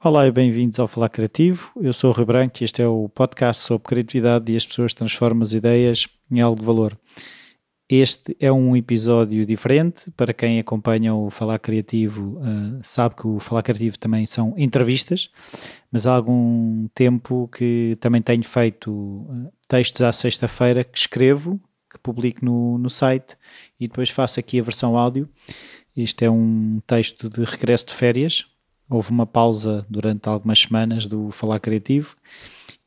Olá e bem-vindos ao Falar Criativo. Eu sou o Rui Branco e este é o podcast sobre criatividade e as pessoas transformam as ideias em algo de valor. Este é um episódio diferente. Para quem acompanha o Falar Criativo, uh, sabe que o Falar Criativo também são entrevistas, mas há algum tempo que também tenho feito uh, textos à sexta-feira que escrevo, publico no, no site e depois faço aqui a versão áudio. Este é um texto de regresso de férias. Houve uma pausa durante algumas semanas do Falar Criativo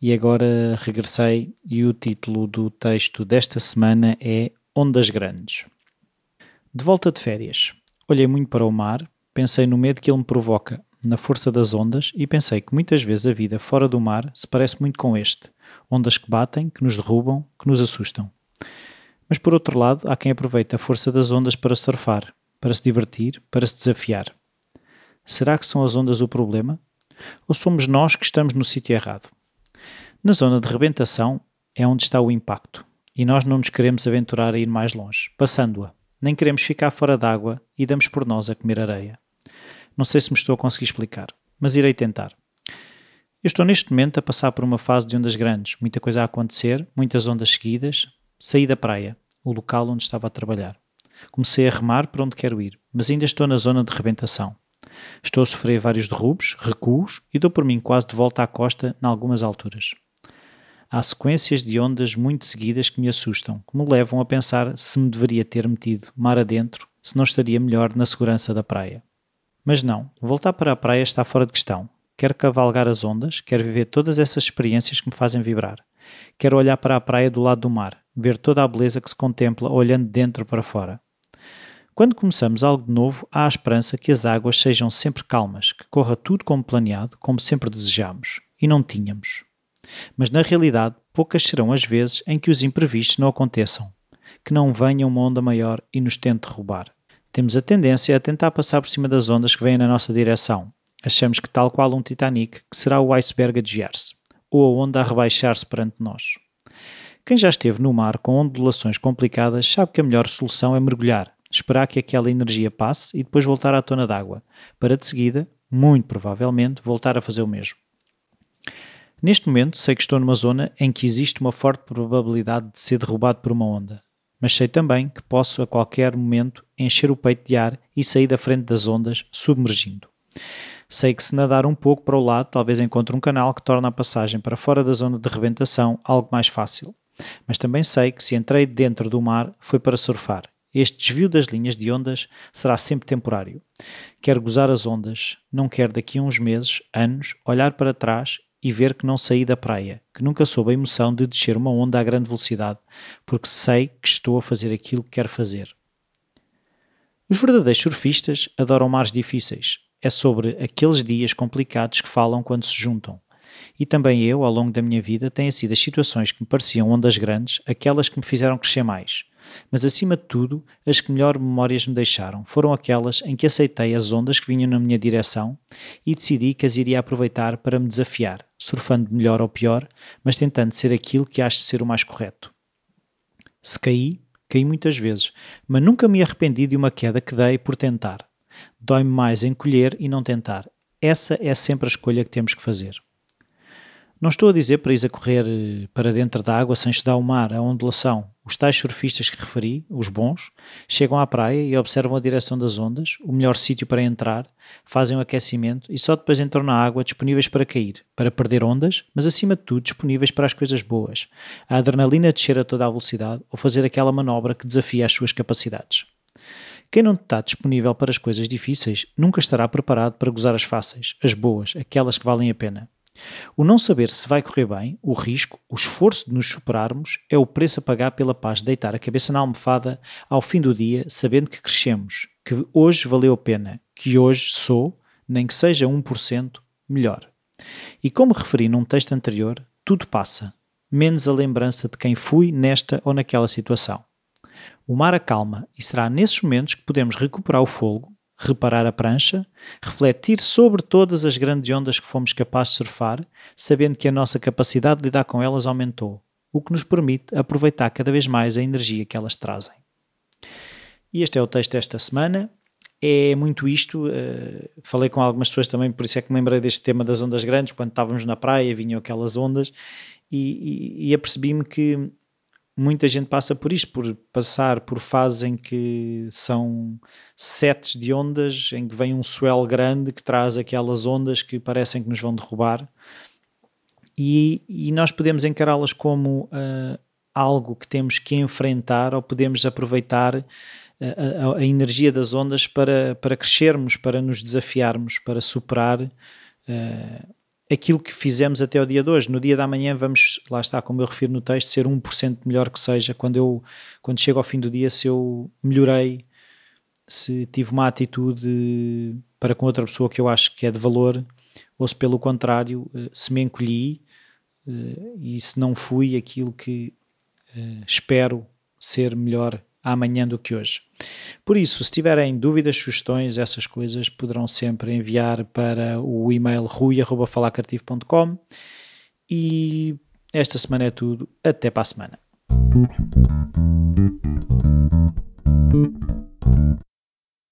e agora regressei e o título do texto desta semana é Ondas Grandes. De volta de férias, olhei muito para o mar, pensei no medo que ele me provoca, na força das ondas e pensei que muitas vezes a vida fora do mar se parece muito com este: ondas que batem, que nos derrubam, que nos assustam. Mas por outro lado, há quem aproveite a força das ondas para surfar, para se divertir, para se desafiar. Será que são as ondas o problema? Ou somos nós que estamos no sítio errado? Na zona de rebentação é onde está o impacto e nós não nos queremos aventurar a ir mais longe, passando-a. Nem queremos ficar fora d'água e damos por nós a comer areia. Não sei se me estou a conseguir explicar, mas irei tentar. Eu estou neste momento a passar por uma fase de ondas grandes, muita coisa a acontecer, muitas ondas seguidas. Saí da praia, o local onde estava a trabalhar. Comecei a remar para onde quero ir, mas ainda estou na zona de rebentação. Estou a sofrer vários derrubos, recuos e dou por mim quase de volta à costa em algumas alturas. Há sequências de ondas muito seguidas que me assustam, que me levam a pensar se me deveria ter metido mar adentro, se não estaria melhor na segurança da praia. Mas não, voltar para a praia está fora de questão. Quero cavalgar as ondas, quero viver todas essas experiências que me fazem vibrar. Quero olhar para a praia do lado do mar, ver toda a beleza que se contempla olhando dentro para fora. Quando começamos algo de novo, há a esperança que as águas sejam sempre calmas, que corra tudo como planeado, como sempre desejamos. E não tínhamos. Mas na realidade, poucas serão as vezes em que os imprevistos não aconteçam, que não venha uma onda maior e nos tente roubar. Temos a tendência a tentar passar por cima das ondas que vêm na nossa direção. Achamos que, tal qual um Titanic, que será o iceberg a desviar-se, ou a onda a rebaixar-se perante nós. Quem já esteve no mar com ondulações complicadas sabe que a melhor solução é mergulhar, esperar que aquela energia passe e depois voltar à tona d'água, para de seguida, muito provavelmente, voltar a fazer o mesmo. Neste momento, sei que estou numa zona em que existe uma forte probabilidade de ser derrubado por uma onda, mas sei também que posso a qualquer momento encher o peito de ar e sair da frente das ondas, submergindo. Sei que se nadar um pouco para o lado, talvez encontre um canal que torna a passagem para fora da zona de rebentação algo mais fácil. Mas também sei que se entrei dentro do mar foi para surfar. Este desvio das linhas de ondas será sempre temporário. Quero gozar as ondas, não quero daqui a uns meses, anos, olhar para trás e ver que não saí da praia, que nunca soube a emoção de descer uma onda a grande velocidade, porque sei que estou a fazer aquilo que quero fazer. Os verdadeiros surfistas adoram mares difíceis. É sobre aqueles dias complicados que falam quando se juntam. E também eu, ao longo da minha vida, tenho sido as situações que me pareciam ondas grandes, aquelas que me fizeram crescer mais. Mas acima de tudo, as que melhor memórias me deixaram foram aquelas em que aceitei as ondas que vinham na minha direção e decidi que as iria aproveitar para me desafiar, surfando melhor ou pior, mas tentando ser aquilo que acho ser o mais correto. Se caí, caí muitas vezes, mas nunca me arrependi de uma queda que dei por tentar. Dói-me mais encolher e não tentar. Essa é sempre a escolha que temos que fazer. Não estou a dizer para ir a correr eh, para dentro da água sem estudar o mar, a ondulação. Os tais surfistas que referi, os bons, chegam à praia e observam a direção das ondas, o melhor sítio para entrar, fazem o aquecimento e só depois entram na água disponíveis para cair, para perder ondas, mas acima de tudo disponíveis para as coisas boas, a adrenalina descer a toda a velocidade ou fazer aquela manobra que desafia as suas capacidades. Quem não está disponível para as coisas difíceis nunca estará preparado para gozar as fáceis, as boas, aquelas que valem a pena. O não saber se vai correr bem, o risco, o esforço de nos superarmos é o preço a pagar pela paz de deitar a cabeça na almofada ao fim do dia, sabendo que crescemos, que hoje valeu a pena, que hoje sou, nem que seja 1%, melhor. E como referi num texto anterior, tudo passa, menos a lembrança de quem fui nesta ou naquela situação. O mar acalma e será nesses momentos que podemos recuperar o fogo, reparar a prancha, refletir sobre todas as grandes ondas que fomos capazes de surfar, sabendo que a nossa capacidade de lidar com elas aumentou, o que nos permite aproveitar cada vez mais a energia que elas trazem. E este é o texto desta semana. é muito isto. Uh, falei com algumas pessoas também, por isso é que me lembrei deste tema das ondas grandes. Quando estávamos na praia, vinham aquelas ondas, e, e, e apercebi-me que muita gente passa por isto, por passar por fases em que são setes de ondas, em que vem um swell grande que traz aquelas ondas que parecem que nos vão derrubar. E, e nós podemos encará-las como uh, algo que temos que enfrentar ou podemos aproveitar a, a, energia das ondas para, para crescermos, para nos desafiarmos, para superar uh, aquilo que fizemos até o dia de hoje. No dia da manhã vamos, lá está, como eu refiro no texto, ser 1% melhor que seja quando eu quando chego ao fim do dia se eu melhorei, se tive uma atitude para com outra pessoa que eu acho que é de valor, ou se pelo contrário, eh, se me encolhi eh, e se não fui aquilo que espero ser melhor amanhã do que hoje. Por isso, se tiverem dúvidas, sugestões, essas coisas, poderão sempre enviar para o e-mail rui.falacartivo.com e esta semana é tudo. Até para a semana.